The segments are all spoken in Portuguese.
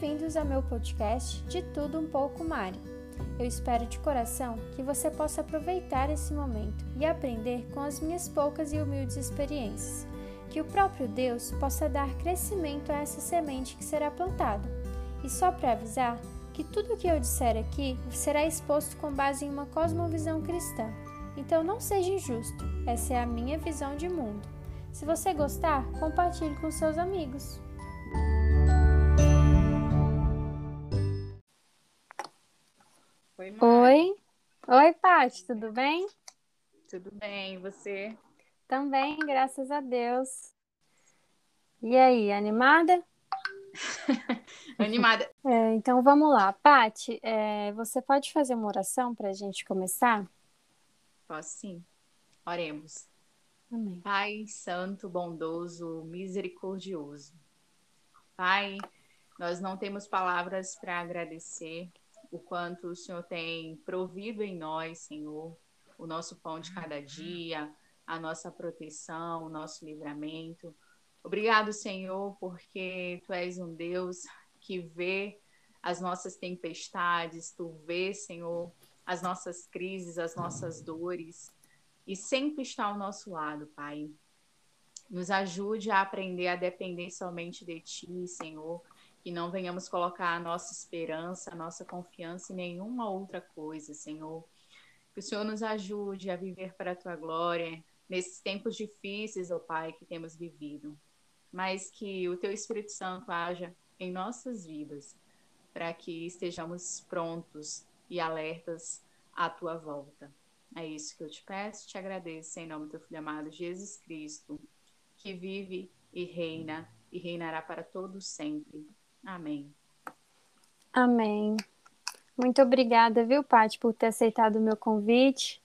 bem-vindos ao meu podcast De Tudo Um Pouco Mari. Eu espero de coração que você possa aproveitar esse momento e aprender com as minhas poucas e humildes experiências. Que o próprio Deus possa dar crescimento a essa semente que será plantada. E só para avisar que tudo o que eu disser aqui será exposto com base em uma cosmovisão cristã. Então não seja injusto, essa é a minha visão de mundo. Se você gostar, compartilhe com seus amigos. Oi, Oi. Oi, Paty, tudo bem? Tudo bem, e você? Também, graças a Deus. E aí, animada? animada. É, então vamos lá. Paty, é, você pode fazer uma oração para a gente começar? Posso sim. Oremos. Amém. Pai Santo, bondoso, misericordioso. Pai, nós não temos palavras para agradecer o quanto o Senhor tem provido em nós, Senhor, o nosso pão de cada dia, a nossa proteção, o nosso livramento. Obrigado, Senhor, porque tu és um Deus que vê as nossas tempestades, tu vê, Senhor, as nossas crises, as nossas dores e sempre está ao nosso lado, Pai. Nos ajude a aprender a depender somente de Ti, Senhor, que não venhamos colocar a nossa esperança, a nossa confiança em nenhuma outra coisa, Senhor. Que o Senhor nos ajude a viver para a Tua glória nesses tempos difíceis, ó oh Pai, que temos vivido. Mas que o Teu Espírito Santo haja em nossas vidas, para que estejamos prontos e alertas à Tua volta. É isso que eu te peço, te agradeço em nome do teu filho amado Jesus Cristo, que vive e reina e reinará para todos sempre. Amém. Amém. Muito obrigada, viu, Paty, por ter aceitado o meu convite.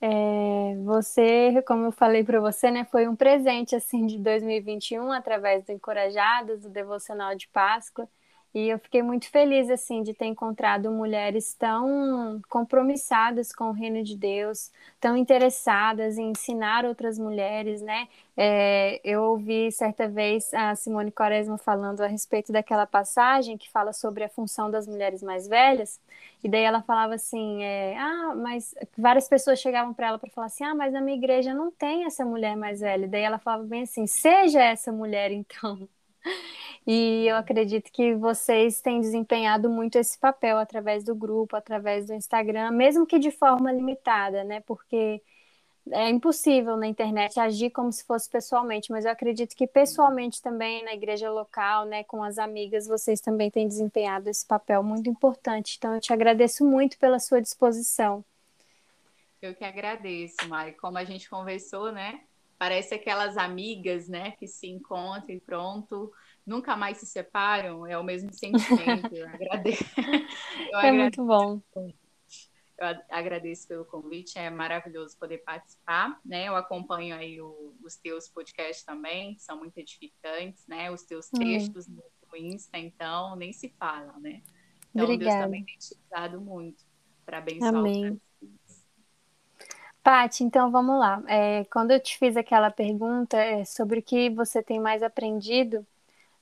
É, você, como eu falei para você, né, foi um presente assim de 2021 através do Encorajadas, do devocional de Páscoa. E eu fiquei muito feliz assim de ter encontrado mulheres tão compromissadas com o reino de Deus, tão interessadas em ensinar outras mulheres, né? É, eu ouvi certa vez a Simone Quaresma falando a respeito daquela passagem que fala sobre a função das mulheres mais velhas, e daí ela falava assim: é, ah, mas várias pessoas chegavam para ela para falar assim: ah, mas na minha igreja não tem essa mulher mais velha. E daí ela falava bem assim: seja essa mulher então. E eu acredito que vocês têm desempenhado muito esse papel através do grupo, através do Instagram, mesmo que de forma limitada, né? Porque é impossível na internet agir como se fosse pessoalmente, mas eu acredito que pessoalmente também na igreja local, né, com as amigas, vocês também têm desempenhado esse papel muito importante. Então eu te agradeço muito pela sua disposição. Eu que agradeço, Mari. Como a gente conversou, né? Parece aquelas amigas, né, que se encontram e pronto, nunca mais se separam, é o mesmo sentimento. Eu agradeço. Eu é agradeço muito bom. Eu agradeço pelo convite, é maravilhoso poder participar, né? Eu acompanho aí o, os teus podcasts também, são muito edificantes, né? Os teus hum. textos hum. no Insta, então, nem se fala, né? Então, Obrigada. Deus também tem te usado muito para abençoar Amém. Paty, então vamos lá. É, quando eu te fiz aquela pergunta é, sobre o que você tem mais aprendido,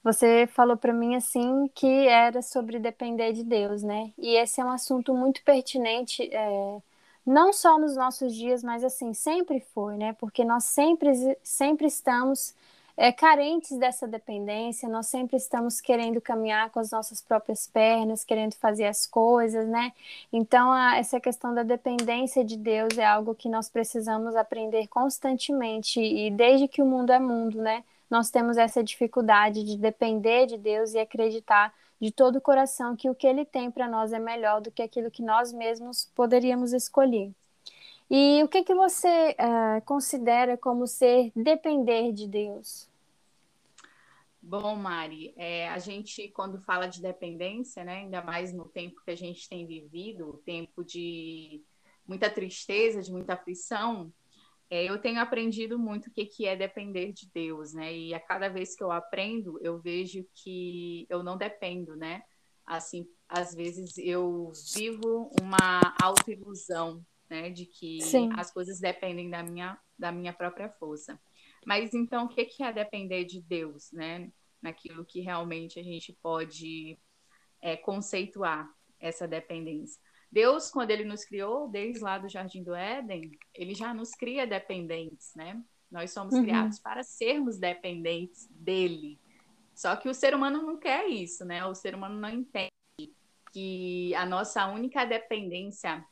você falou para mim assim que era sobre depender de Deus, né? E esse é um assunto muito pertinente, é, não só nos nossos dias, mas assim sempre foi, né? Porque nós sempre, sempre estamos é, carentes dessa dependência, nós sempre estamos querendo caminhar com as nossas próprias pernas, querendo fazer as coisas, né? Então, a, essa questão da dependência de Deus é algo que nós precisamos aprender constantemente e desde que o mundo é mundo, né? Nós temos essa dificuldade de depender de Deus e acreditar de todo o coração que o que Ele tem para nós é melhor do que aquilo que nós mesmos poderíamos escolher. E o que, que você uh, considera como ser depender de Deus? Bom, Mari, é, a gente, quando fala de dependência, né, ainda mais no tempo que a gente tem vivido, tempo de muita tristeza, de muita aflição, é, eu tenho aprendido muito o que, que é depender de Deus, né? E a cada vez que eu aprendo, eu vejo que eu não dependo, né? Assim, às vezes eu vivo uma autoilusão, né? De que Sim. as coisas dependem da minha, da minha própria força. Mas então, o que, que é depender de Deus, né? naquilo que realmente a gente pode é, conceituar essa dependência. Deus, quando ele nos criou, desde lá do Jardim do Éden, ele já nos cria dependentes, né? Nós somos uhum. criados para sermos dependentes dele. Só que o ser humano não quer isso, né? O ser humano não entende que a nossa única dependência,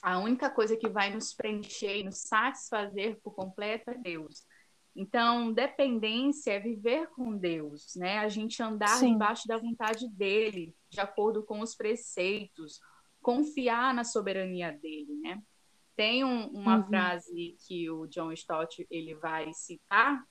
a única coisa que vai nos preencher e nos satisfazer por completo é Deus. Então, dependência é viver com Deus, né? A gente andar Sim. debaixo da vontade dele, de acordo com os preceitos, confiar na soberania dele, né? Tem um, uma uhum. frase que o John Stott ele vai citar,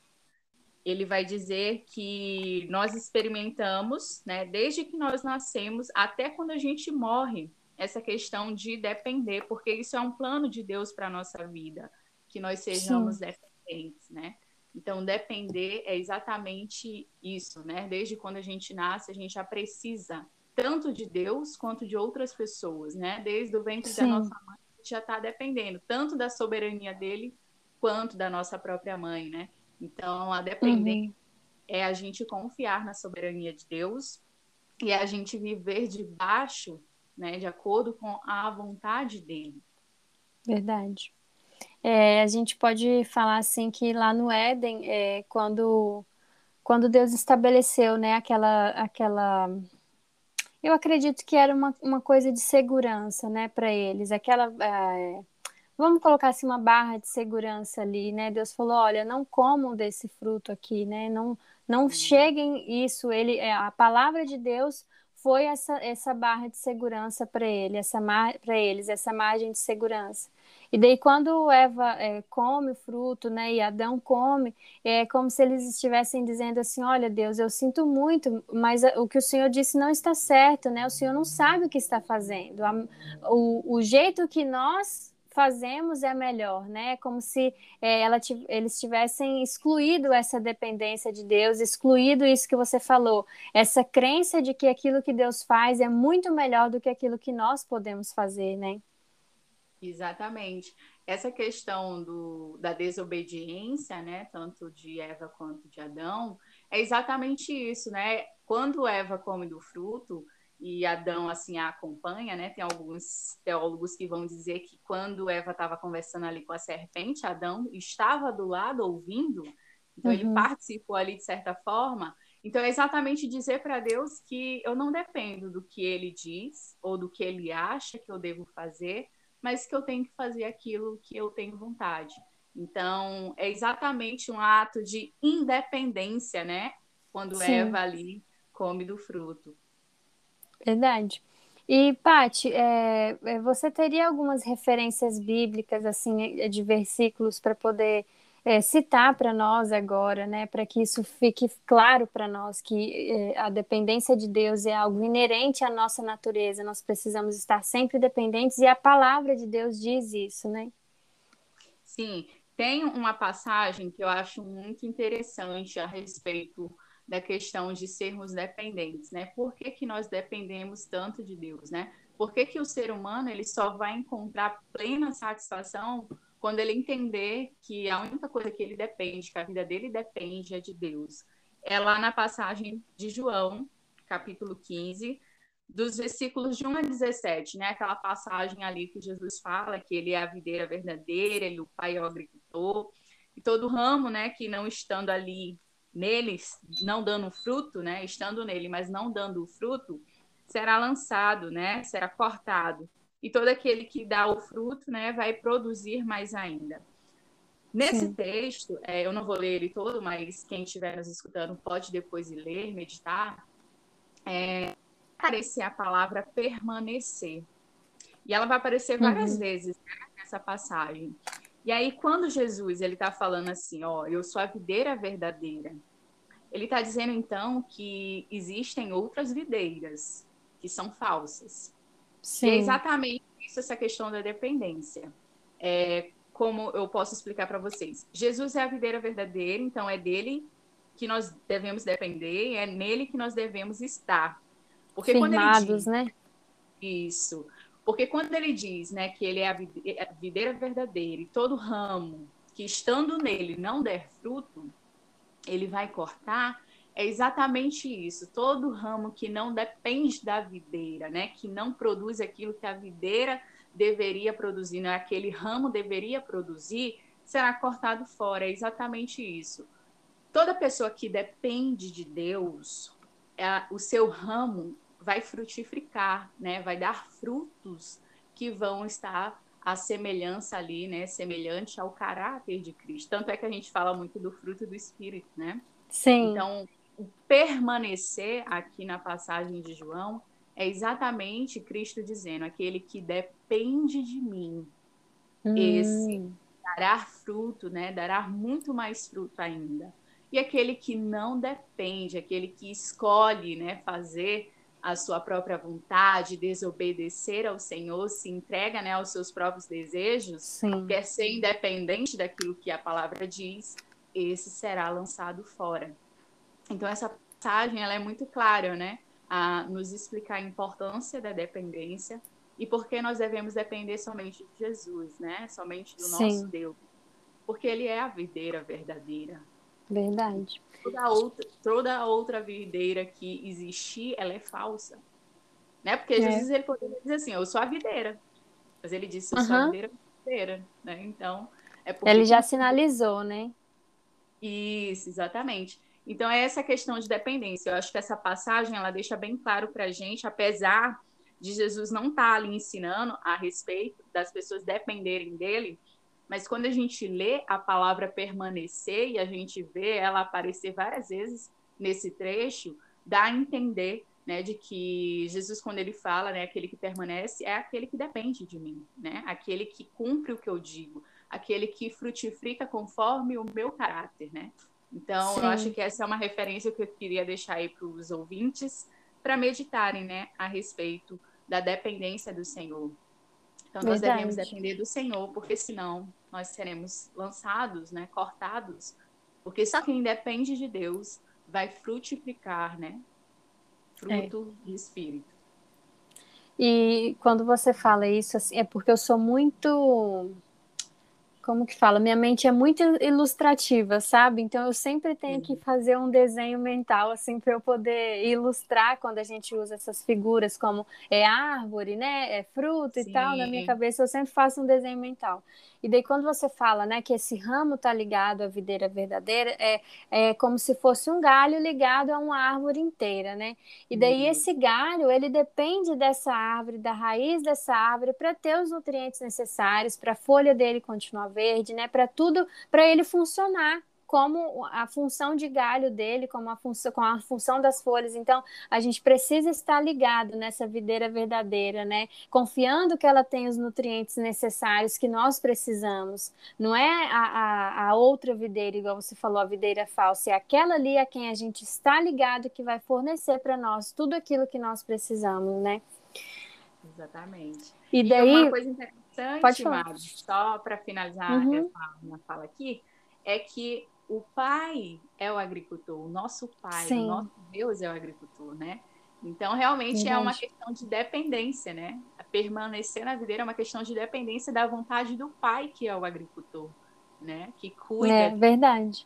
ele vai dizer que nós experimentamos, né, desde que nós nascemos até quando a gente morre, essa questão de depender, porque isso é um plano de Deus para a nossa vida, que nós sejamos Sim. dependentes, né? Então, depender é exatamente isso, né? Desde quando a gente nasce, a gente já precisa tanto de Deus quanto de outras pessoas, né? Desde o ventre Sim. da nossa mãe, a gente já está dependendo tanto da soberania dele quanto da nossa própria mãe, né? Então, a dependência uhum. é a gente confiar na soberania de Deus e a gente viver debaixo, né, de acordo com a vontade dele. Verdade. É, a gente pode falar assim que lá no Éden, é, quando, quando Deus estabeleceu, né, aquela, aquela eu acredito que era uma, uma coisa de segurança, né, para eles. Aquela. É, vamos colocar assim uma barra de segurança ali, né? Deus falou: olha, não comam desse fruto aqui, né? Não, não cheguem isso. Ele, é, a palavra de Deus foi essa, essa barra de segurança para ele, essa para eles, essa margem de segurança. E daí quando Eva é, come o fruto, né, e Adão come, é como se eles estivessem dizendo assim, olha Deus, eu sinto muito, mas o que o Senhor disse não está certo, né? O Senhor não sabe o que está fazendo. O, o jeito que nós fazemos é melhor, né? Como se é, ela, eles tivessem excluído essa dependência de Deus, excluído isso que você falou, essa crença de que aquilo que Deus faz é muito melhor do que aquilo que nós podemos fazer, né? Exatamente. Essa questão do, da desobediência, né, tanto de Eva quanto de Adão, é exatamente isso, né? Quando Eva come do fruto, e Adão assim a acompanha, né? Tem alguns teólogos que vão dizer que quando Eva estava conversando ali com a serpente, Adão estava do lado ouvindo, então uhum. ele participou ali de certa forma. Então é exatamente dizer para Deus que eu não dependo do que ele diz ou do que ele acha que eu devo fazer, mas que eu tenho que fazer aquilo que eu tenho vontade. Então é exatamente um ato de independência, né? Quando Sim. Eva ali come do fruto. Verdade. E, Pati, é, é, você teria algumas referências bíblicas, assim, de versículos para poder é, citar para nós agora, né? Para que isso fique claro para nós que é, a dependência de Deus é algo inerente à nossa natureza. Nós precisamos estar sempre dependentes e a palavra de Deus diz isso, né? Sim, tem uma passagem que eu acho muito interessante a respeito da questão de sermos dependentes, né? Por que, que nós dependemos tanto de Deus, né? Por que, que o ser humano ele só vai encontrar plena satisfação quando ele entender que a única coisa que ele depende, que a vida dele depende é de Deus? É lá na passagem de João, capítulo 15, dos versículos de 1 a 17, né? Aquela passagem ali que Jesus fala que ele é a videira verdadeira, ele o pai é o agricultor, e todo ramo, né, que não estando ali neles, não dando fruto, né, estando nele, mas não dando fruto, será lançado, né, será cortado. E todo aquele que dá o fruto, né, vai produzir mais ainda. Nesse Sim. texto, é, eu não vou ler ele todo, mas quem estiver nos escutando pode depois ler, meditar. É, aparecer a palavra permanecer. E ela vai aparecer várias uhum. vezes né, nessa passagem. E aí, quando Jesus ele está falando assim, ó, eu sou a videira verdadeira, ele está dizendo então que existem outras videiras que são falsas. Sim. E é exatamente isso essa questão da dependência. É, como eu posso explicar para vocês? Jesus é a videira verdadeira, então é dele que nós devemos depender, é nele que nós devemos estar. Porque Firmados, quando ele diz, né? Isso. Porque quando ele diz né, que ele é a videira verdadeira e todo ramo que estando nele não der fruto, ele vai cortar, é exatamente isso. Todo ramo que não depende da videira, né, que não produz aquilo que a videira deveria produzir, né, aquele ramo deveria produzir, será cortado fora. É exatamente isso. Toda pessoa que depende de Deus, é, o seu ramo vai frutificar, né, vai dar frutos que vão estar a semelhança ali, né, semelhante ao caráter de Cristo. Tanto é que a gente fala muito do fruto do Espírito, né? Sim. Então, o permanecer aqui na passagem de João é exatamente Cristo dizendo: aquele que depende de mim, hum. esse dará fruto, né? Dará muito mais fruto ainda. E aquele que não depende, aquele que escolhe, né, fazer a sua própria vontade, desobedecer ao Senhor, se entrega, né, aos seus próprios desejos, Sim. quer ser independente daquilo que a palavra diz, esse será lançado fora. Então essa passagem ela é muito clara, né? A nos explicar a importância da dependência e por que nós devemos depender somente de Jesus, né? Somente do Sim. nosso Deus. Porque ele é a videira verdadeira. Verdade. Toda outra, toda outra videira que existir, ela é falsa. Né? Porque é. Jesus ele poderia dizer assim, eu sou a videira. Mas ele disse, eu sou a videira verdadeira, né? Então, é porque... Ele já sinalizou, né? Isso, exatamente. Então, é essa questão de dependência. Eu acho que essa passagem ela deixa bem claro para a gente, apesar de Jesus não estar tá ali ensinando a respeito das pessoas dependerem dele, mas quando a gente lê a palavra permanecer e a gente vê ela aparecer várias vezes nesse trecho, dá a entender né, de que Jesus, quando ele fala, né, aquele que permanece, é aquele que depende de mim, né, aquele que cumpre o que eu digo, aquele que frutifica conforme o meu caráter, né? Então, Sim. eu acho que essa é uma referência que eu queria deixar aí para os ouvintes para meditarem, né, a respeito da dependência do Senhor. Então, nós Verdade. devemos depender do Senhor, porque senão nós seremos lançados, né, cortados, porque só quem depende de Deus vai frutificar, né, fruto é. de espírito. E quando você fala isso, assim, é porque eu sou muito como que fala? Minha mente é muito ilustrativa, sabe? Então eu sempre tenho que fazer um desenho mental assim para eu poder ilustrar quando a gente usa essas figuras como é árvore, né? É fruto Sim. e tal. Na minha cabeça eu sempre faço um desenho mental. E daí, quando você fala né, que esse ramo está ligado à videira verdadeira, é, é como se fosse um galho ligado a uma árvore inteira, né? E daí, uhum. esse galho, ele depende dessa árvore, da raiz dessa árvore, para ter os nutrientes necessários, para a folha dele continuar verde, né? Para tudo, para ele funcionar como a função de galho dele, como a função, com a função das folhas. Então, a gente precisa estar ligado nessa videira verdadeira, né? Confiando que ela tem os nutrientes necessários que nós precisamos. Não é a, a, a outra videira, igual você falou, a videira falsa, é aquela ali a quem a gente está ligado que vai fornecer para nós tudo aquilo que nós precisamos, né? Exatamente. E daí. E uma coisa interessante. Mari, só para finalizar uhum. essa minha fala aqui, é que o pai é o agricultor, o nosso pai, Sim. o nosso Deus é o agricultor, né? Então, realmente Verdade. é uma questão de dependência, né? Permanecer na videira é uma questão de dependência da vontade do pai, que é o agricultor, né? Que cuida. É verdade.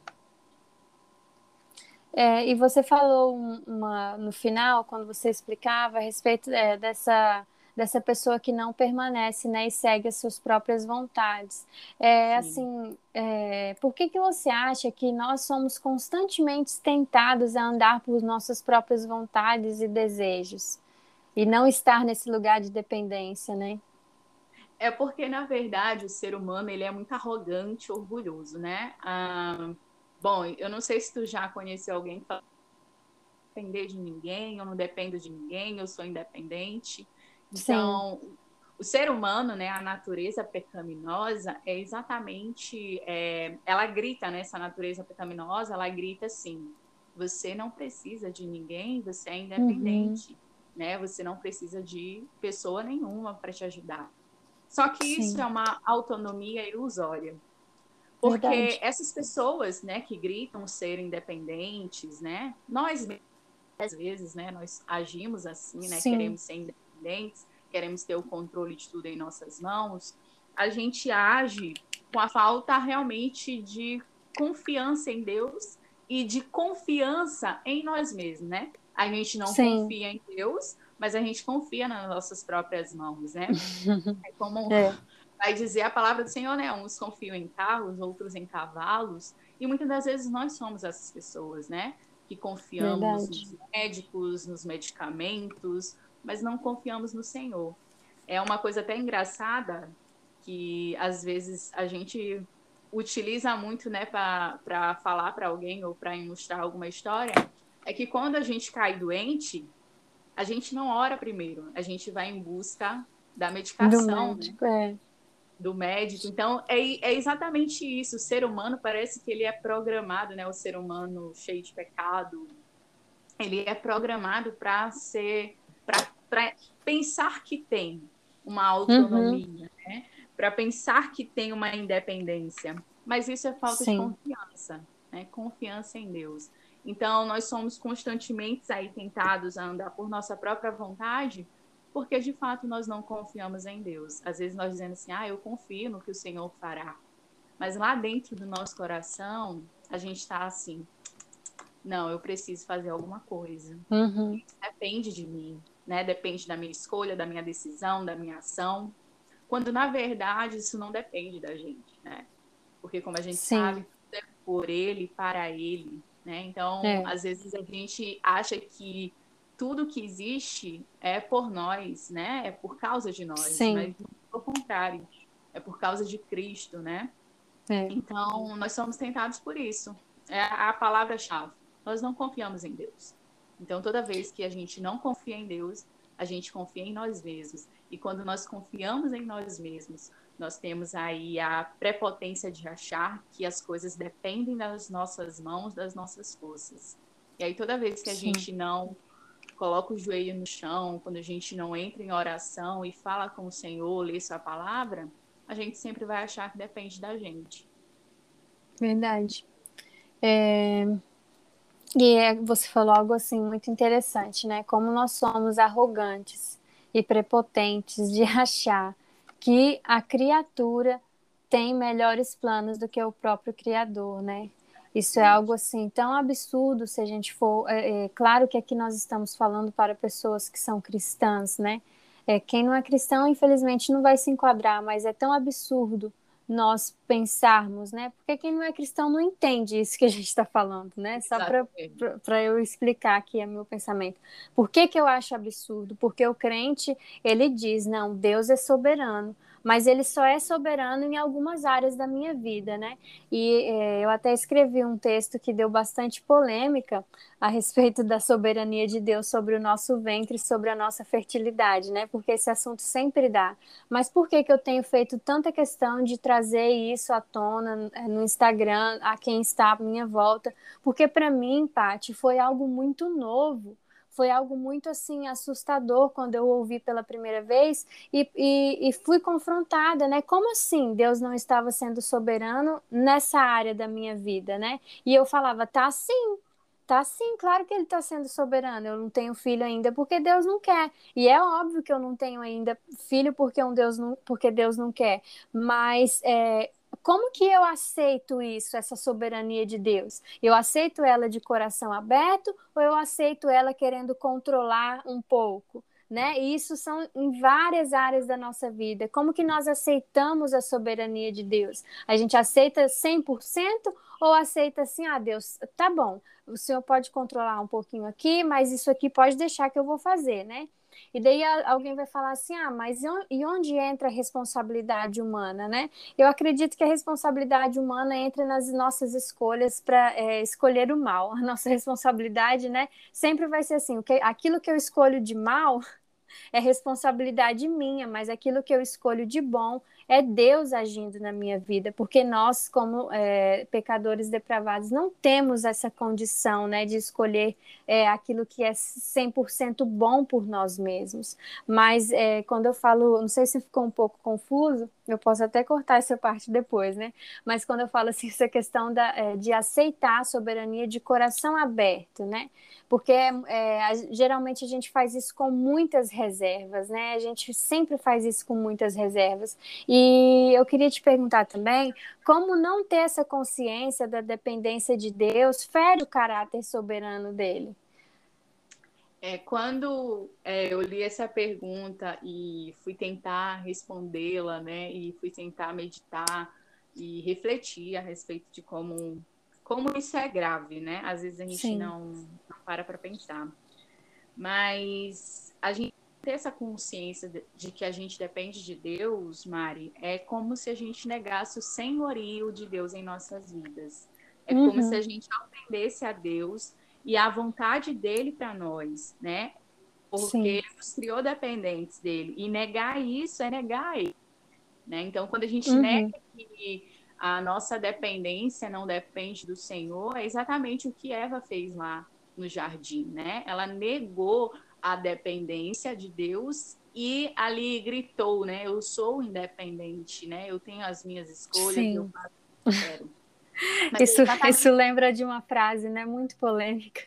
É, e você falou uma, no final, quando você explicava a respeito é, dessa dessa pessoa que não permanece né, e segue as suas próprias vontades. É, assim, é, por que, que você acha que nós somos constantemente tentados a andar por nossas próprias vontades e desejos e não estar nesse lugar de dependência, né? É porque, na verdade, o ser humano ele é muito arrogante, orgulhoso, né? Ah, bom, eu não sei se tu já conheceu alguém que fala depender de ninguém, eu não dependo de ninguém, eu sou independente. Então, Sim. o ser humano, né, a natureza pecaminosa é exatamente, é, ela grita, né, essa natureza pecaminosa, ela grita assim, você não precisa de ninguém, você é independente, uhum. né, você não precisa de pessoa nenhuma para te ajudar. Só que Sim. isso é uma autonomia ilusória. Porque Verdade. essas pessoas, né, que gritam ser independentes, né, nós às vezes, né, nós agimos assim, né, Sim. queremos ser independentes independentes, queremos ter o controle de tudo em nossas mãos, a gente age com a falta realmente de confiança em Deus e de confiança em nós mesmos, né? A gente não Sim. confia em Deus, mas a gente confia nas nossas próprias mãos, né? É como é. vai dizer a palavra do Senhor, né? Uns confiam em carros, outros em cavalos, e muitas das vezes nós somos essas pessoas, né? Que confiamos Verdade. nos médicos, nos medicamentos, mas não confiamos no Senhor. É uma coisa até engraçada que às vezes a gente utiliza muito, né, para falar para alguém ou para ilustrar alguma história, é que quando a gente cai doente, a gente não ora primeiro, a gente vai em busca da medicação, do né? médico, né? é. do médico. Então é, é exatamente isso. O ser humano parece que ele é programado, né? O ser humano cheio de pecado, ele é programado para ser, para pensar que tem uma autonomia, uhum. né? Para pensar que tem uma independência. Mas isso é falta Sim. de confiança, né? Confiança em Deus. Então, nós somos constantemente aí tentados a andar por nossa própria vontade, porque de fato nós não confiamos em Deus. Às vezes nós dizemos assim, ah, eu confio no que o Senhor fará. Mas lá dentro do nosso coração, a gente está assim, não, eu preciso fazer alguma coisa. Uhum. Depende de mim, né? Depende da minha escolha, da minha decisão, da minha ação. Quando na verdade isso não depende da gente, né? Porque como a gente Sim. sabe, é por ele, para ele, né? Então, é. às vezes a gente acha que tudo que existe é por nós, né? É por causa de nós, Sim. mas ao contrário, é por causa de Cristo, né? É. Então, nós somos tentados por isso. É a palavra-chave. Nós não confiamos em Deus. Então, toda vez que a gente não confia em Deus, a gente confia em nós mesmos. E quando nós confiamos em nós mesmos, nós temos aí a prepotência de achar que as coisas dependem das nossas mãos, das nossas forças. E aí toda vez que a Sim. gente não coloca o joelho no chão, quando a gente não entra em oração e fala com o Senhor, lê sua palavra, a gente sempre vai achar que depende da gente. Verdade. É... E é, você falou algo assim muito interessante, né? Como nós somos arrogantes e prepotentes de achar que a criatura tem melhores planos do que o próprio criador, né? Isso é algo assim tão absurdo se a gente for. É, é, claro que aqui nós estamos falando para pessoas que são cristãs, né? É, quem não é cristão, infelizmente, não vai se enquadrar, mas é tão absurdo nós pensarmos, né? Porque quem não é cristão não entende isso que a gente está falando, né? Só para eu explicar aqui o meu pensamento. Por que, que eu acho absurdo? Porque o crente, ele diz, não, Deus é soberano mas ele só é soberano em algumas áreas da minha vida, né? E é, eu até escrevi um texto que deu bastante polêmica a respeito da soberania de Deus sobre o nosso ventre, sobre a nossa fertilidade, né? Porque esse assunto sempre dá. Mas por que que eu tenho feito tanta questão de trazer isso à tona é, no Instagram, a quem está à minha volta? Porque para mim, Pati, foi algo muito novo foi algo muito assim assustador quando eu ouvi pela primeira vez e, e, e, fui confrontada, né? Como assim Deus não estava sendo soberano nessa área da minha vida, né? E eu falava, tá sim, tá sim, claro que ele está sendo soberano. Eu não tenho filho ainda porque Deus não quer. E é óbvio que eu não tenho ainda filho porque um Deus não, porque Deus não quer. Mas é, como que eu aceito isso, essa soberania de Deus? Eu aceito ela de coração aberto ou eu aceito ela querendo controlar um pouco? Né? E isso são em várias áreas da nossa vida. Como que nós aceitamos a soberania de Deus? A gente aceita 100% ou aceita assim, ah, Deus, tá bom, o Senhor pode controlar um pouquinho aqui, mas isso aqui pode deixar que eu vou fazer, né? E daí alguém vai falar assim: ah, mas e onde entra a responsabilidade humana, né? Eu acredito que a responsabilidade humana entra nas nossas escolhas para é, escolher o mal. A nossa responsabilidade, né, sempre vai ser assim: aquilo que eu escolho de mal é responsabilidade minha, mas aquilo que eu escolho de bom é Deus agindo na minha vida, porque nós, como é, pecadores depravados, não temos essa condição né, de escolher é, aquilo que é 100% bom por nós mesmos. Mas é, quando eu falo, não sei se ficou um pouco confuso, eu posso até cortar essa parte depois, né? Mas quando eu falo assim, essa questão da, é, de aceitar a soberania de coração aberto, né? Porque é, geralmente a gente faz isso com muitas reservas, né? A gente sempre faz isso com muitas reservas. E eu queria te perguntar também como não ter essa consciência da dependência de Deus fere o caráter soberano dele. É, quando é, eu li essa pergunta e fui tentar respondê-la, né, e fui tentar meditar e refletir a respeito de como, como isso é grave, né? Às vezes a gente não, não para para pensar. Mas a gente ter essa consciência de, que a gente depende de Deus, Mari, é como se a gente negasse o senhorio de Deus em nossas vidas. É uhum. como se a gente aprendesse a Deus e a vontade dele para nós, né? Porque Sim. ele nos criou dependentes dele. E negar isso é negar ele. Né? Então, quando a gente uhum. nega que a nossa dependência não depende do Senhor, é exatamente o que Eva fez lá no jardim, né? Ela negou a dependência de Deus e ali gritou, né? Eu sou independente, né? Eu tenho as minhas escolhas, Sim. eu faço o que quero. Isso, isso lembra de uma frase, né? Muito polêmica.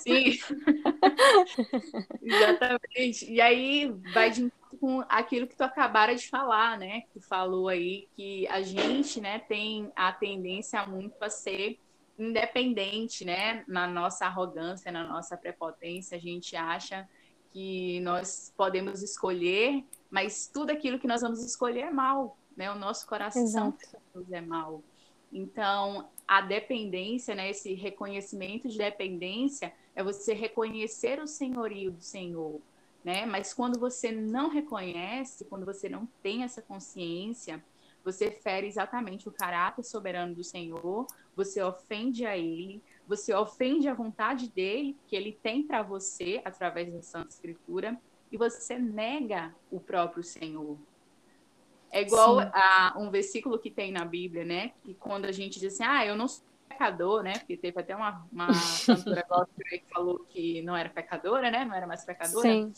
Sim, exatamente. E aí vai de com aquilo que tu acabaram de falar, né? Que falou aí que a gente, né, tem a tendência muito a ser independente, né? Na nossa arrogância, na nossa prepotência, a gente acha que nós podemos escolher, mas tudo aquilo que nós vamos escolher é mal, né? O nosso coração Exato. é mal. Então, a dependência, né, esse reconhecimento de dependência é você reconhecer o senhorio do Senhor, né? Mas quando você não reconhece, quando você não tem essa consciência, você fere exatamente o caráter soberano do Senhor, você ofende a ele, você ofende a vontade dele que ele tem para você através da Santa Escritura e você nega o próprio Senhor, é igual a um versículo que tem na Bíblia, né? Que quando a gente diz assim, ah, eu não sou pecador, né? Porque teve até uma, uma cantora que falou que não era pecadora, né? Não era mais pecadora. Sim.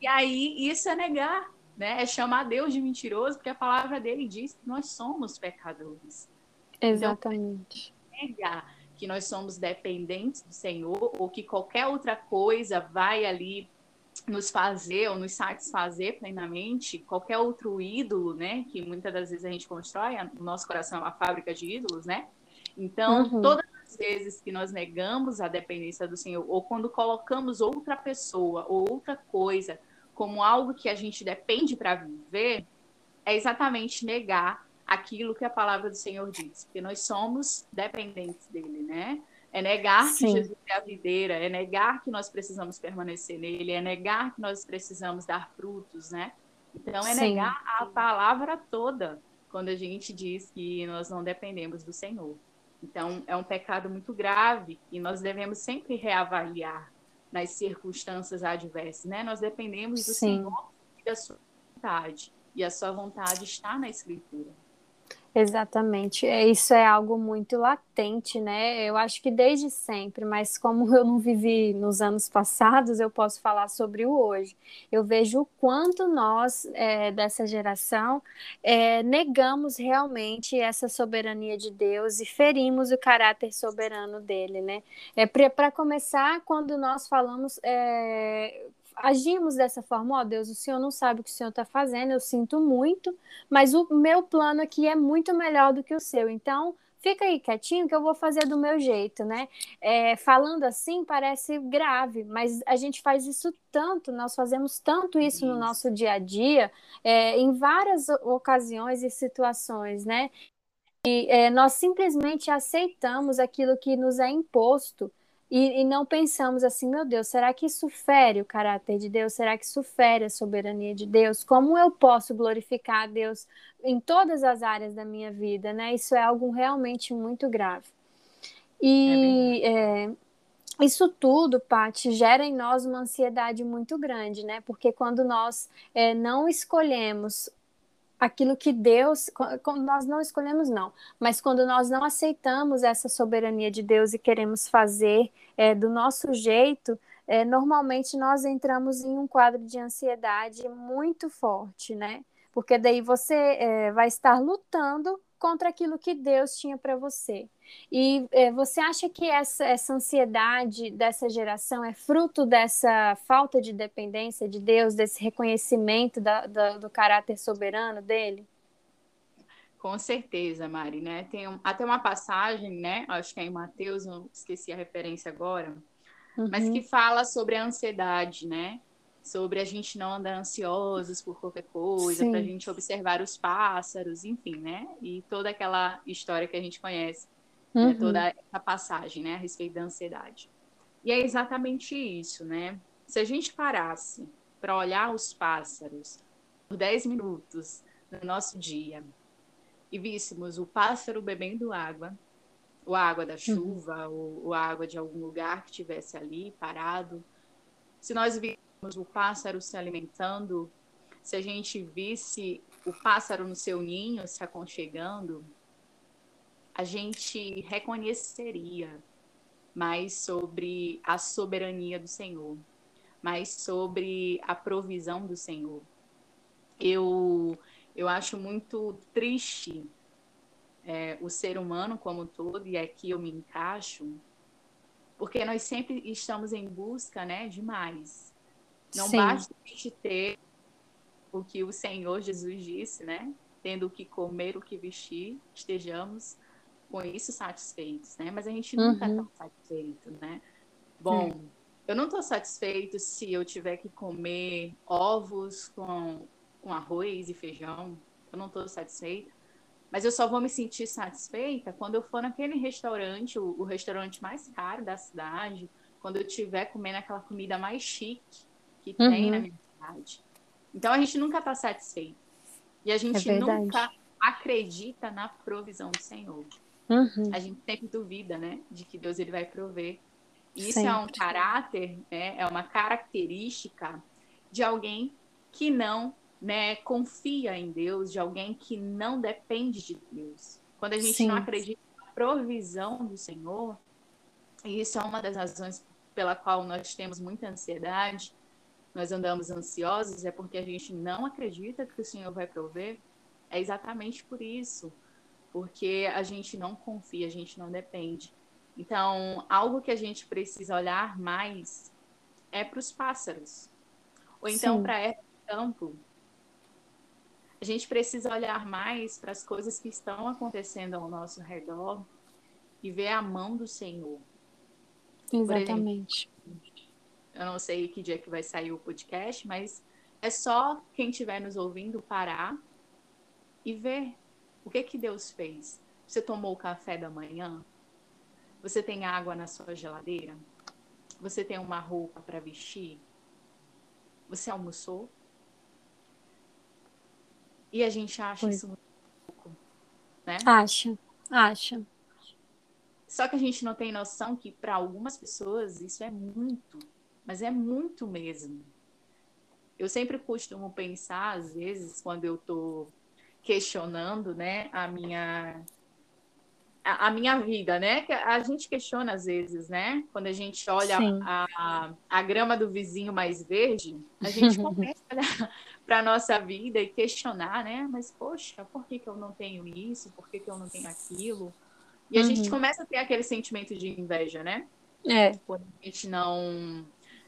E aí, isso é negar, né? É chamar Deus de mentiroso, porque a palavra dele diz que nós somos pecadores. Então, Exatamente. Então, negar que nós somos dependentes do Senhor ou que qualquer outra coisa vai ali nos fazer ou nos satisfazer plenamente qualquer outro ídolo, né? Que muitas das vezes a gente constrói, o nosso coração é uma fábrica de ídolos, né? Então, uhum. todas as vezes que nós negamos a dependência do Senhor, ou quando colocamos outra pessoa ou outra coisa como algo que a gente depende para viver, é exatamente negar aquilo que a palavra do Senhor diz, porque nós somos dependentes dele, né? É negar Sim. que Jesus é a videira, é negar que nós precisamos permanecer nele, é negar que nós precisamos dar frutos, né? Então, é Sim. negar a palavra toda quando a gente diz que nós não dependemos do Senhor. Então, é um pecado muito grave e nós devemos sempre reavaliar nas circunstâncias adversas, né? Nós dependemos do Sim. Senhor e da sua vontade. E a sua vontade está na Escritura. Exatamente. É, isso é algo muito latente, né? Eu acho que desde sempre, mas como eu não vivi nos anos passados, eu posso falar sobre o hoje. Eu vejo o quanto nós, é, dessa geração, é, negamos realmente essa soberania de Deus e ferimos o caráter soberano dele, né? É, Para começar, quando nós falamos é, agimos dessa forma, ó oh, Deus, o Senhor não sabe o que o Senhor está fazendo, eu sinto muito, mas o meu plano aqui é muito melhor do que o seu. Então, fica aí quietinho que eu vou fazer do meu jeito, né? É, falando assim parece grave, mas a gente faz isso tanto, nós fazemos tanto isso, isso. no nosso dia a dia, é, em várias ocasiões e situações, né? E é, nós simplesmente aceitamos aquilo que nos é imposto e, e, não pensamos assim, meu Deus, será que isso fere o caráter de Deus? Será que isso fere a soberania de Deus? Como eu posso glorificar a Deus em todas as áreas da minha vida, né? Isso é algo realmente muito grave. E é é, isso tudo, Paty, gera em nós uma ansiedade muito grande, né? Porque quando nós é, não escolhemos aquilo que Deus, quando nós não escolhemos, não, mas quando nós não aceitamos essa soberania de Deus e queremos fazer é, do nosso jeito, é, normalmente nós entramos em um quadro de ansiedade muito forte, né? porque daí você é, vai estar lutando contra aquilo que Deus tinha para você. E é, você acha que essa, essa ansiedade dessa geração é fruto dessa falta de dependência de Deus, desse reconhecimento da, da, do caráter soberano dele? Com certeza, Mari, né? Tem um, até uma passagem, né? Acho que é em Mateus, não esqueci a referência agora, uhum. mas que fala sobre a ansiedade, né? Sobre a gente não andar ansiosos por qualquer coisa, para a gente observar os pássaros, enfim, né? E toda aquela história que a gente conhece, né? uhum. né? toda essa passagem, né? A respeito da ansiedade. E é exatamente isso, né? Se a gente parasse para olhar os pássaros por 10 minutos no nosso dia, e víssemos o pássaro bebendo água, ou água da uhum. chuva, uhum. ou, ou água de algum lugar que estivesse ali parado, se nós víssemos o pássaro se alimentando, se a gente visse o pássaro no seu ninho se aconchegando, a gente reconheceria mais sobre a soberania do Senhor, mais sobre a provisão do Senhor. Eu eu acho muito triste é, o ser humano como todo, e aqui eu me encaixo, porque nós sempre estamos em busca né, de mais. Não Sim. basta a gente ter o que o Senhor Jesus disse, né? Tendo o que comer, o que vestir, estejamos com isso satisfeitos, né? Mas a gente nunca está uhum. satisfeito, né? Bom, eu não estou satisfeito se eu tiver que comer ovos com com arroz e feijão, eu não estou satisfeita. Mas eu só vou me sentir satisfeita quando eu for naquele restaurante, o, o restaurante mais caro da cidade, quando eu estiver comendo aquela comida mais chique que uhum. tem na minha cidade. Então a gente nunca está satisfeito. E a gente é nunca acredita na provisão do Senhor. Uhum. A gente sempre duvida, né, de que Deus ele vai prover. E isso sempre. é um caráter, né, é uma característica de alguém que não né, confia em Deus, de alguém que não depende de Deus. Quando a gente Sim. não acredita na provisão do Senhor, e isso é uma das razões pela qual nós temos muita ansiedade, nós andamos ansiosos, é porque a gente não acredita que o Senhor vai prover. É exatamente por isso, porque a gente não confia, a gente não depende. Então, algo que a gente precisa olhar mais é para os pássaros, ou então para a campo, a gente precisa olhar mais para as coisas que estão acontecendo ao nosso redor e ver a mão do Senhor. Exatamente. Exemplo, eu não sei que dia que vai sair o podcast, mas é só quem estiver nos ouvindo parar e ver o que que Deus fez. Você tomou o café da manhã? Você tem água na sua geladeira? Você tem uma roupa para vestir? Você almoçou? E a gente acha isso muito pouco, né? Acha, acha. Só que a gente não tem noção que para algumas pessoas isso é muito, mas é muito mesmo. Eu sempre costumo pensar, às vezes, quando eu estou questionando, né, a minha a, a, minha vida, né? A gente questiona às vezes, né? Quando a gente olha a, a, a, grama do vizinho mais verde, a gente começa a olhar para a nossa vida e questionar, né? Mas, poxa, por que, que eu não tenho isso? Por que, que eu não tenho aquilo? E a uhum. gente começa a ter aquele sentimento de inveja, né? É. Quando a gente não,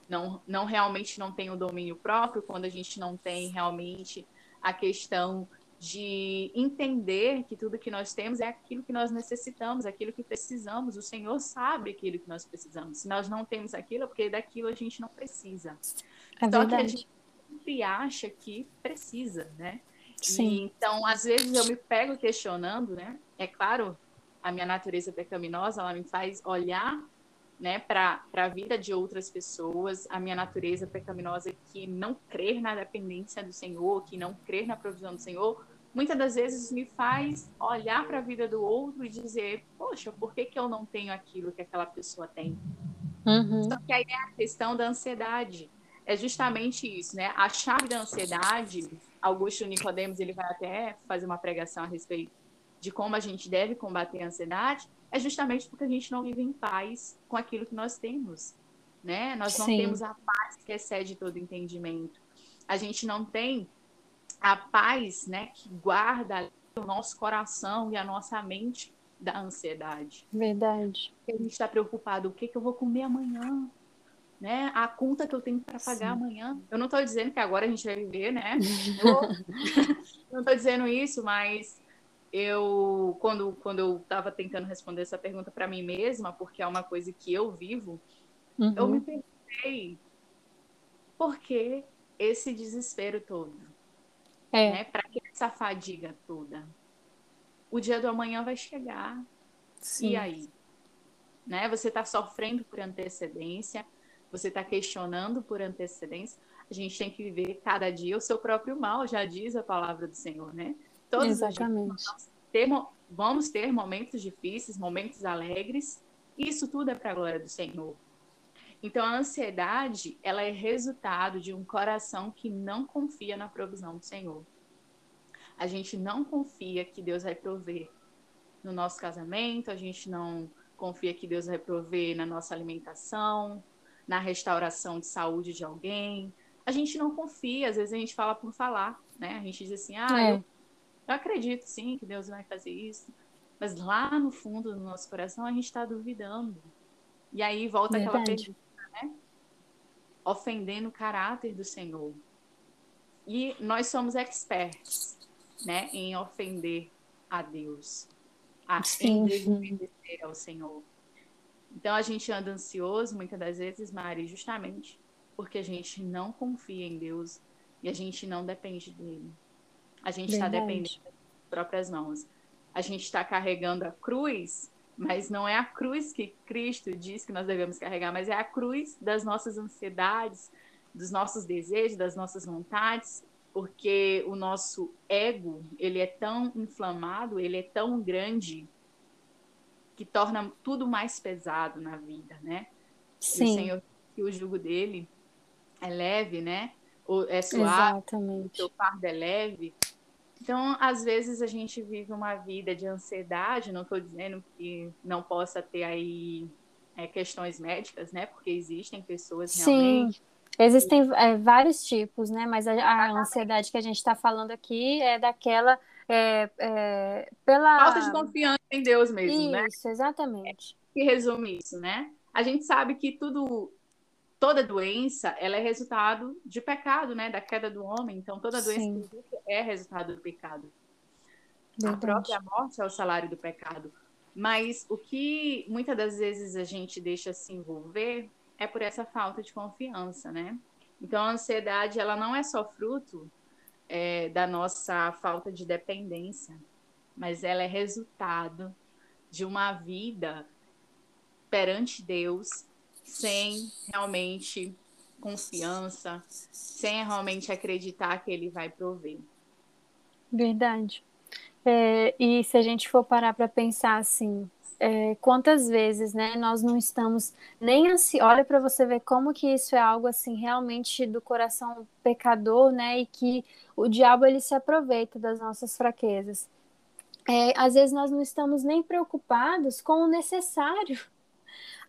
não, não realmente não tem o domínio próprio, quando a gente não tem realmente a questão de entender que tudo que nós temos é aquilo que nós necessitamos, aquilo que precisamos. O Senhor sabe aquilo que nós precisamos. Se nós não temos aquilo, é porque daquilo a gente não precisa. É Só verdade. que a gente sempre acha que precisa, né? Sim. E, então, às vezes eu me pego questionando, né? É claro, a minha natureza pecaminosa, ela me faz olhar né, para a vida de outras pessoas, a minha natureza pecaminosa que não crer na dependência do Senhor, que não crer na provisão do Senhor, muitas das vezes me faz olhar para a vida do outro e dizer, poxa, por que, que eu não tenho aquilo que aquela pessoa tem? Uhum. Só que aí é a questão da ansiedade é justamente isso, né? A chave da ansiedade, Augusto Nicodemos, ele vai até fazer uma pregação a respeito de como a gente deve combater a ansiedade, é justamente porque a gente não vive em paz com aquilo que nós temos, né? Nós não Sim. temos a paz que excede todo entendimento. A gente não tem a paz, né, que guarda o nosso coração e a nossa mente da ansiedade. Verdade. A gente está preocupado, o que, que eu vou comer amanhã? Né? A conta que eu tenho para pagar Sim. amanhã. Eu não estou dizendo que agora a gente vai viver, né? Não estou dizendo isso, mas eu quando quando eu estava tentando responder essa pergunta para mim mesma, porque é uma coisa que eu vivo, uhum. eu me perguntei por que esse desespero todo? É. Né? Para que essa fadiga toda? O dia do amanhã vai chegar. Sim. E aí? Né? Você está sofrendo por antecedência, você está questionando por antecedência. A gente tem que viver cada dia o seu próprio mal, já diz a palavra do Senhor, né? Todos Exatamente. Ter, vamos ter momentos difíceis, momentos alegres. Isso tudo é para a glória do Senhor. Então, a ansiedade, ela é resultado de um coração que não confia na provisão do Senhor. A gente não confia que Deus vai prover no nosso casamento, a gente não confia que Deus vai prover na nossa alimentação, na restauração de saúde de alguém. A gente não confia, às vezes a gente fala por falar, né? A gente diz assim, ah, é. eu eu acredito sim que Deus vai fazer isso, mas lá no fundo do nosso coração a gente está duvidando. E aí volta Verdade. aquela pergunta, né? Ofendendo o caráter do Senhor. E nós somos experts, né, em ofender a Deus, a sim, desobedecer ao Senhor. Então a gente anda ansioso muitas das vezes, Mari, justamente porque a gente não confia em Deus e a gente não depende dele. A gente está dependendo das próprias mãos. A gente está carregando a cruz, mas não é a cruz que Cristo diz que nós devemos carregar, mas é a cruz das nossas ansiedades, dos nossos desejos, das nossas vontades, porque o nosso ego, ele é tão inflamado, ele é tão grande que torna tudo mais pesado na vida, né? Sim. o Senhor que o jugo dele é leve, né? é suave, Exatamente. o seu fardo é leve. Então, às vezes a gente vive uma vida de ansiedade, não estou dizendo que não possa ter aí é, questões médicas, né? Porque existem pessoas Sim. realmente. Existem é, vários tipos, né? Mas a, a ansiedade que a gente está falando aqui é daquela é, é, pela falta de confiança em Deus mesmo, isso, né? Isso, exatamente. Que resume isso, né? A gente sabe que tudo toda doença ela é resultado de pecado, né? Da queda do homem. Então, toda doença é resultado do pecado. Verdade. A própria morte é o salário do pecado. Mas o que muitas das vezes a gente deixa se envolver é por essa falta de confiança, né? Então, a ansiedade, ela não é só fruto é, da nossa falta de dependência, mas ela é resultado de uma vida perante Deus sem realmente confiança, sem realmente acreditar que ele vai prover. Verdade. É, e se a gente for parar para pensar assim, é, quantas vezes, né, nós não estamos nem assim, olha para você ver como que isso é algo assim realmente do coração pecador, né, e que o diabo ele se aproveita das nossas fraquezas. É, às vezes nós não estamos nem preocupados com o necessário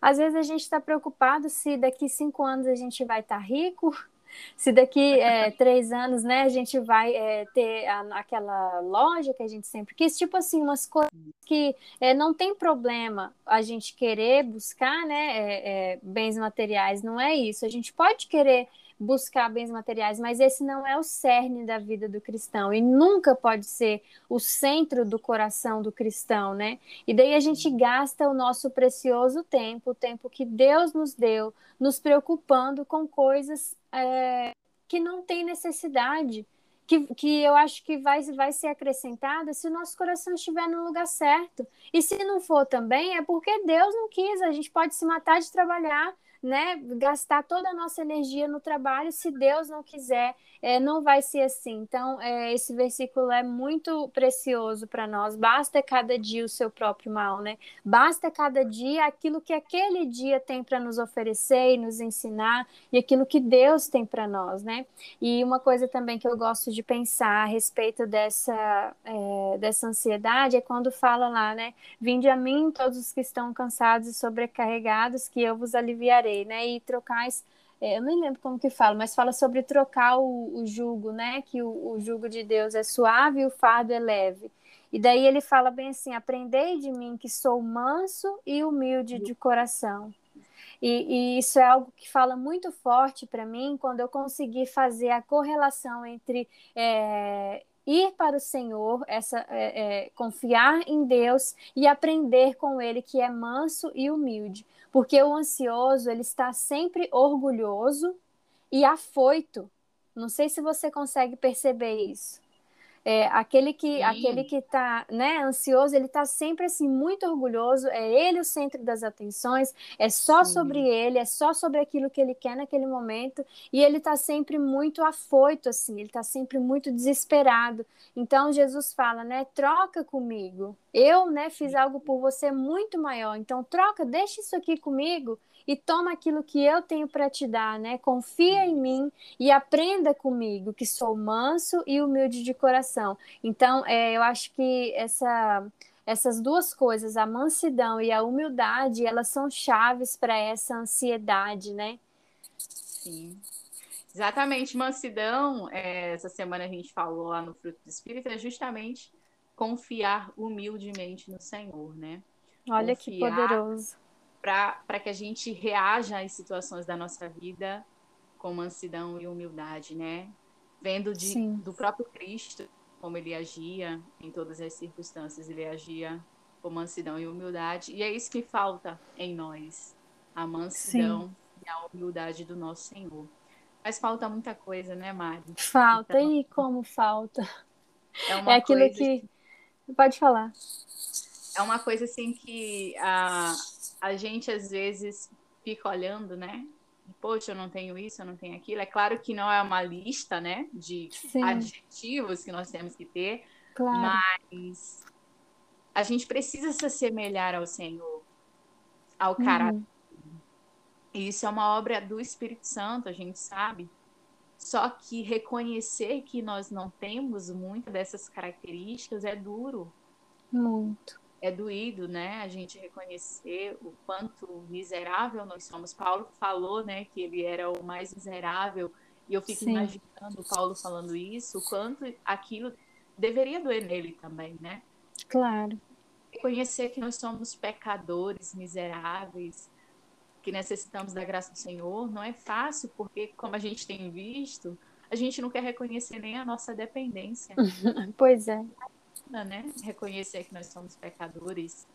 às vezes a gente está preocupado se daqui cinco anos a gente vai estar tá rico, se daqui é, três anos né, a gente vai é, ter a, aquela loja que a gente sempre quis, tipo assim, umas coisas que é, não tem problema a gente querer buscar né, é, é, bens materiais, não é isso. A gente pode querer buscar bens materiais, mas esse não é o cerne da vida do cristão e nunca pode ser o centro do coração do cristão, né? E daí a gente gasta o nosso precioso tempo, o tempo que Deus nos deu, nos preocupando com coisas é, que não tem necessidade. Que, que eu acho que vai, vai ser acrescentada se o nosso coração estiver no lugar certo. E se não for também, é porque Deus não quis. A gente pode se matar de trabalhar, né, gastar toda a nossa energia no trabalho, se Deus não quiser, é, não vai ser assim. Então, é, esse versículo é muito precioso para nós. Basta cada dia o seu próprio mal, né? Basta cada dia aquilo que aquele dia tem para nos oferecer e nos ensinar e aquilo que Deus tem para nós, né? E uma coisa também que eu gosto de pensar a respeito dessa, é, dessa ansiedade é quando fala lá, né? Vinde a mim todos os que estão cansados e sobrecarregados, que eu vos aliviarei, né? E trocais é, eu nem lembro como que fala, mas fala sobre trocar o, o jugo, né? Que o, o jugo de Deus é suave e o fardo é leve. E daí ele fala bem assim: aprendei de mim que sou manso e humilde de coração. E, e isso é algo que fala muito forte para mim quando eu consegui fazer a correlação entre é, ir para o Senhor, essa é, é, confiar em Deus e aprender com Ele que é manso e humilde, porque o ansioso ele está sempre orgulhoso e afoito. Não sei se você consegue perceber isso. É, aquele que Sim. aquele que está né, ansioso, ele está sempre assim muito orgulhoso, é ele o centro das atenções, é só Sim. sobre ele, é só sobre aquilo que ele quer naquele momento, e ele está sempre muito afoito assim, ele está sempre muito desesperado. Então Jesus fala, né, troca comigo. Eu, né, fiz algo por você muito maior. Então troca, deixa isso aqui comigo e toma aquilo que eu tenho para te dar, né? Confia em mim e aprenda comigo, que sou manso e humilde de coração. Então, é, eu acho que essa essas duas coisas, a mansidão e a humildade, elas são chaves para essa ansiedade, né? Sim. Exatamente, mansidão, é, essa semana a gente falou lá no Fruto do Espírito, é justamente confiar humildemente no Senhor, né? Olha confiar, que poderoso para que a gente reaja às situações da nossa vida com mansidão e humildade, né? Vendo de, do próprio Cristo como ele agia em todas as circunstâncias, ele agia com mansidão e humildade, e é isso que falta em nós, a mansidão Sim. e a humildade do nosso Senhor. Mas falta muita coisa, né, Mari? Falta, então, e como falta? É, é aquilo que... que... Pode falar. É uma coisa assim que a, a gente às vezes fica olhando, né? Poxa, eu não tenho isso, eu não tenho aquilo. É claro que não é uma lista, né, de Sim. adjetivos que nós temos que ter, claro. mas a gente precisa se assemelhar ao Senhor, ao uhum. caráter. E isso é uma obra do Espírito Santo, a gente sabe. Só que reconhecer que nós não temos muitas dessas características é duro. Muito é doído, né? A gente reconhecer o quanto miserável nós somos. Paulo falou, né, que ele era o mais miserável, e eu fico Sim. imaginando Paulo falando isso, o quanto aquilo deveria doer nele também, né? Claro. Reconhecer que nós somos pecadores, miseráveis, que necessitamos da graça do Senhor, não é fácil, porque como a gente tem visto, a gente não quer reconhecer nem a nossa dependência. pois é né? Reconhecer que nós somos pecadores.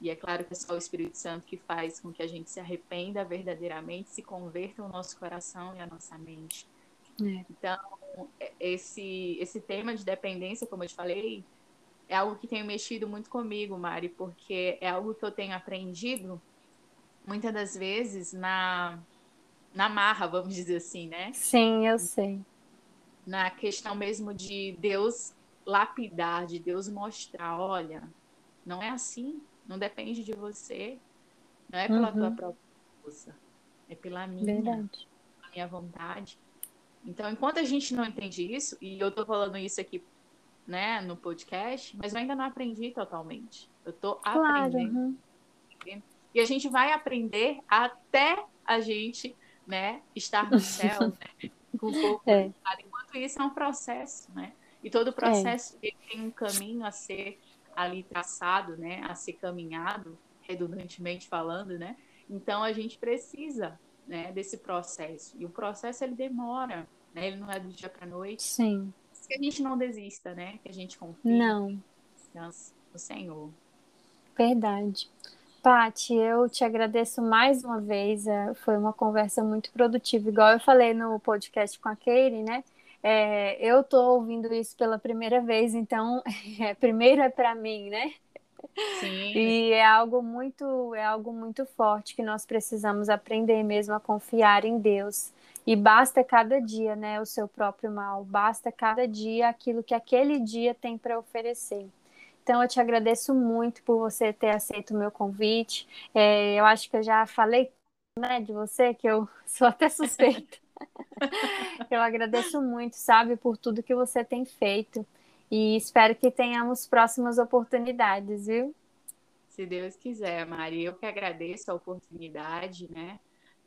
E é claro que é só o Espírito Santo que faz com que a gente se arrependa verdadeiramente, se converta o nosso coração e a nossa mente. É. Então, esse, esse tema de dependência, como eu te falei, é algo que tem mexido muito comigo, Mari, porque é algo que eu tenho aprendido muitas das vezes na, na marra, vamos dizer assim, né? Sim, eu sei. Na questão mesmo de Deus lapidar, de Deus mostrar, olha, não é assim, não depende de você, não é pela uhum. tua própria força, é pela minha, Verdade. minha vontade. Então, enquanto a gente não entende isso, e eu tô falando isso aqui, né, no podcast, mas eu ainda não aprendi totalmente. Eu tô claro, aprendendo. Uhum. E a gente vai aprender até a gente, né, estar no céu, né, com um pouco. É. Enquanto isso é um processo, né? E todo o processo é. tem um caminho a ser ali traçado, né, a ser caminhado, redundantemente falando, né? Então a gente precisa, né, desse processo. E o processo ele demora, né? Ele não é do dia para noite. Sim. Que a gente não desista, né? Que a gente confie. Não. No Senhor. Verdade. Pati, eu te agradeço mais uma vez. É, foi uma conversa muito produtiva, igual eu falei no podcast com a Keire, né? É, eu estou ouvindo isso pela primeira vez, então é, primeiro é para mim, né? Sim. E é algo muito, é algo muito forte que nós precisamos aprender mesmo a confiar em Deus. E basta cada dia, né, o seu próprio mal, basta cada dia aquilo que aquele dia tem para oferecer. Então, eu te agradeço muito por você ter aceito o meu convite. É, eu acho que eu já falei né, de você, que eu sou até suspeita. Eu agradeço muito, sabe, por tudo que você tem feito. E espero que tenhamos próximas oportunidades, viu? Se Deus quiser, Maria. Eu que agradeço a oportunidade, né?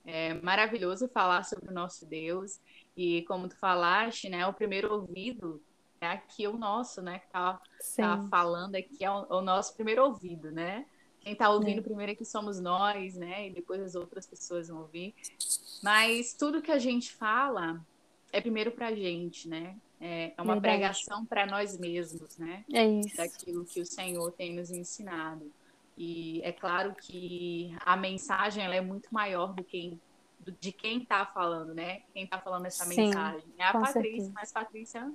É maravilhoso falar sobre o nosso Deus e como tu falaste, né, o primeiro ouvido é aqui o nosso, né, que tá, tá falando aqui é o, o, nosso primeiro ouvido, né? Quem tá ouvindo é. primeiro aqui somos nós, né? E depois as outras pessoas vão ouvir. Mas tudo que a gente fala é primeiro pra gente, né? É, é uma Verdade. pregação para nós mesmos, né? É isso. Daquilo que o Senhor tem nos ensinado. E é claro que a mensagem ela é muito maior do que de quem está falando, né? Quem está falando essa Sim, mensagem. É a Patrícia, certeza. mas Patrícia,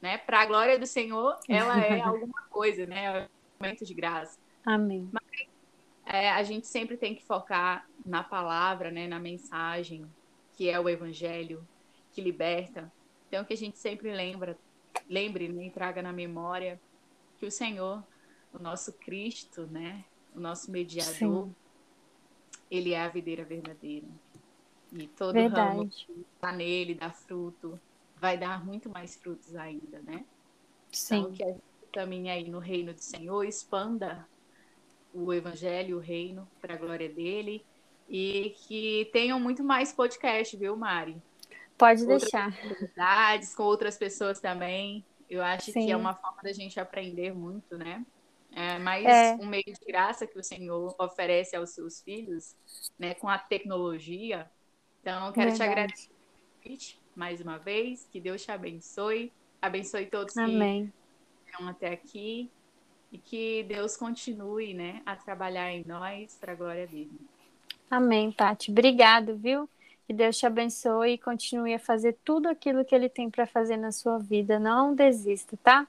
né? Para a glória do Senhor, ela é alguma coisa, né? É um momento de graça. Amém. Mas, é, a gente sempre tem que focar na palavra, né? Na mensagem, que é o evangelho, que liberta. Então, que a gente sempre lembra, lembre, né? traga na memória que o Senhor, o nosso Cristo, né? O nosso mediador, Sim. ele é a videira verdadeira. E todo Verdade. ramo que está nele dá fruto, vai dar muito mais frutos ainda, né? Sim. Então, que a gente caminhe aí no reino do Senhor, expanda o evangelho, o reino, para a glória dele. E que tenham muito mais podcast, viu, Mari? Pode outras deixar. Com outras pessoas também. Eu acho Sim. que é uma forma da gente aprender muito, né? É mais é. um meio de graça que o Senhor oferece aos seus filhos, né? Com a tecnologia, então, quero Verdade. te agradecer mais uma vez. Que Deus te abençoe. Abençoe todos Amém. que estão até aqui. E que Deus continue né, a trabalhar em nós para a glória dele. Amém, Tati. Obrigado, viu? Que Deus te abençoe e continue a fazer tudo aquilo que Ele tem para fazer na sua vida. Não desista, tá?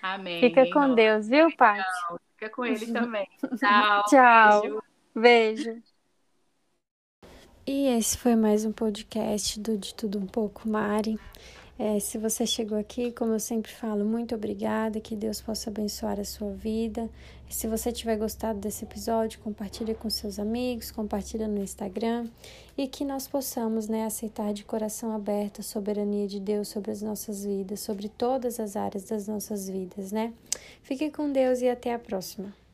Amém. Fica com Deus, viu, Tati? Fica com Ele também. Tchau. Tchau. Beijo. Beijo. E esse foi mais um podcast do De Tudo Um Pouco, Mari. É, se você chegou aqui, como eu sempre falo, muito obrigada, que Deus possa abençoar a sua vida. Se você tiver gostado desse episódio, compartilhe com seus amigos, compartilha no Instagram e que nós possamos né, aceitar de coração aberto a soberania de Deus sobre as nossas vidas, sobre todas as áreas das nossas vidas, né? Fique com Deus e até a próxima.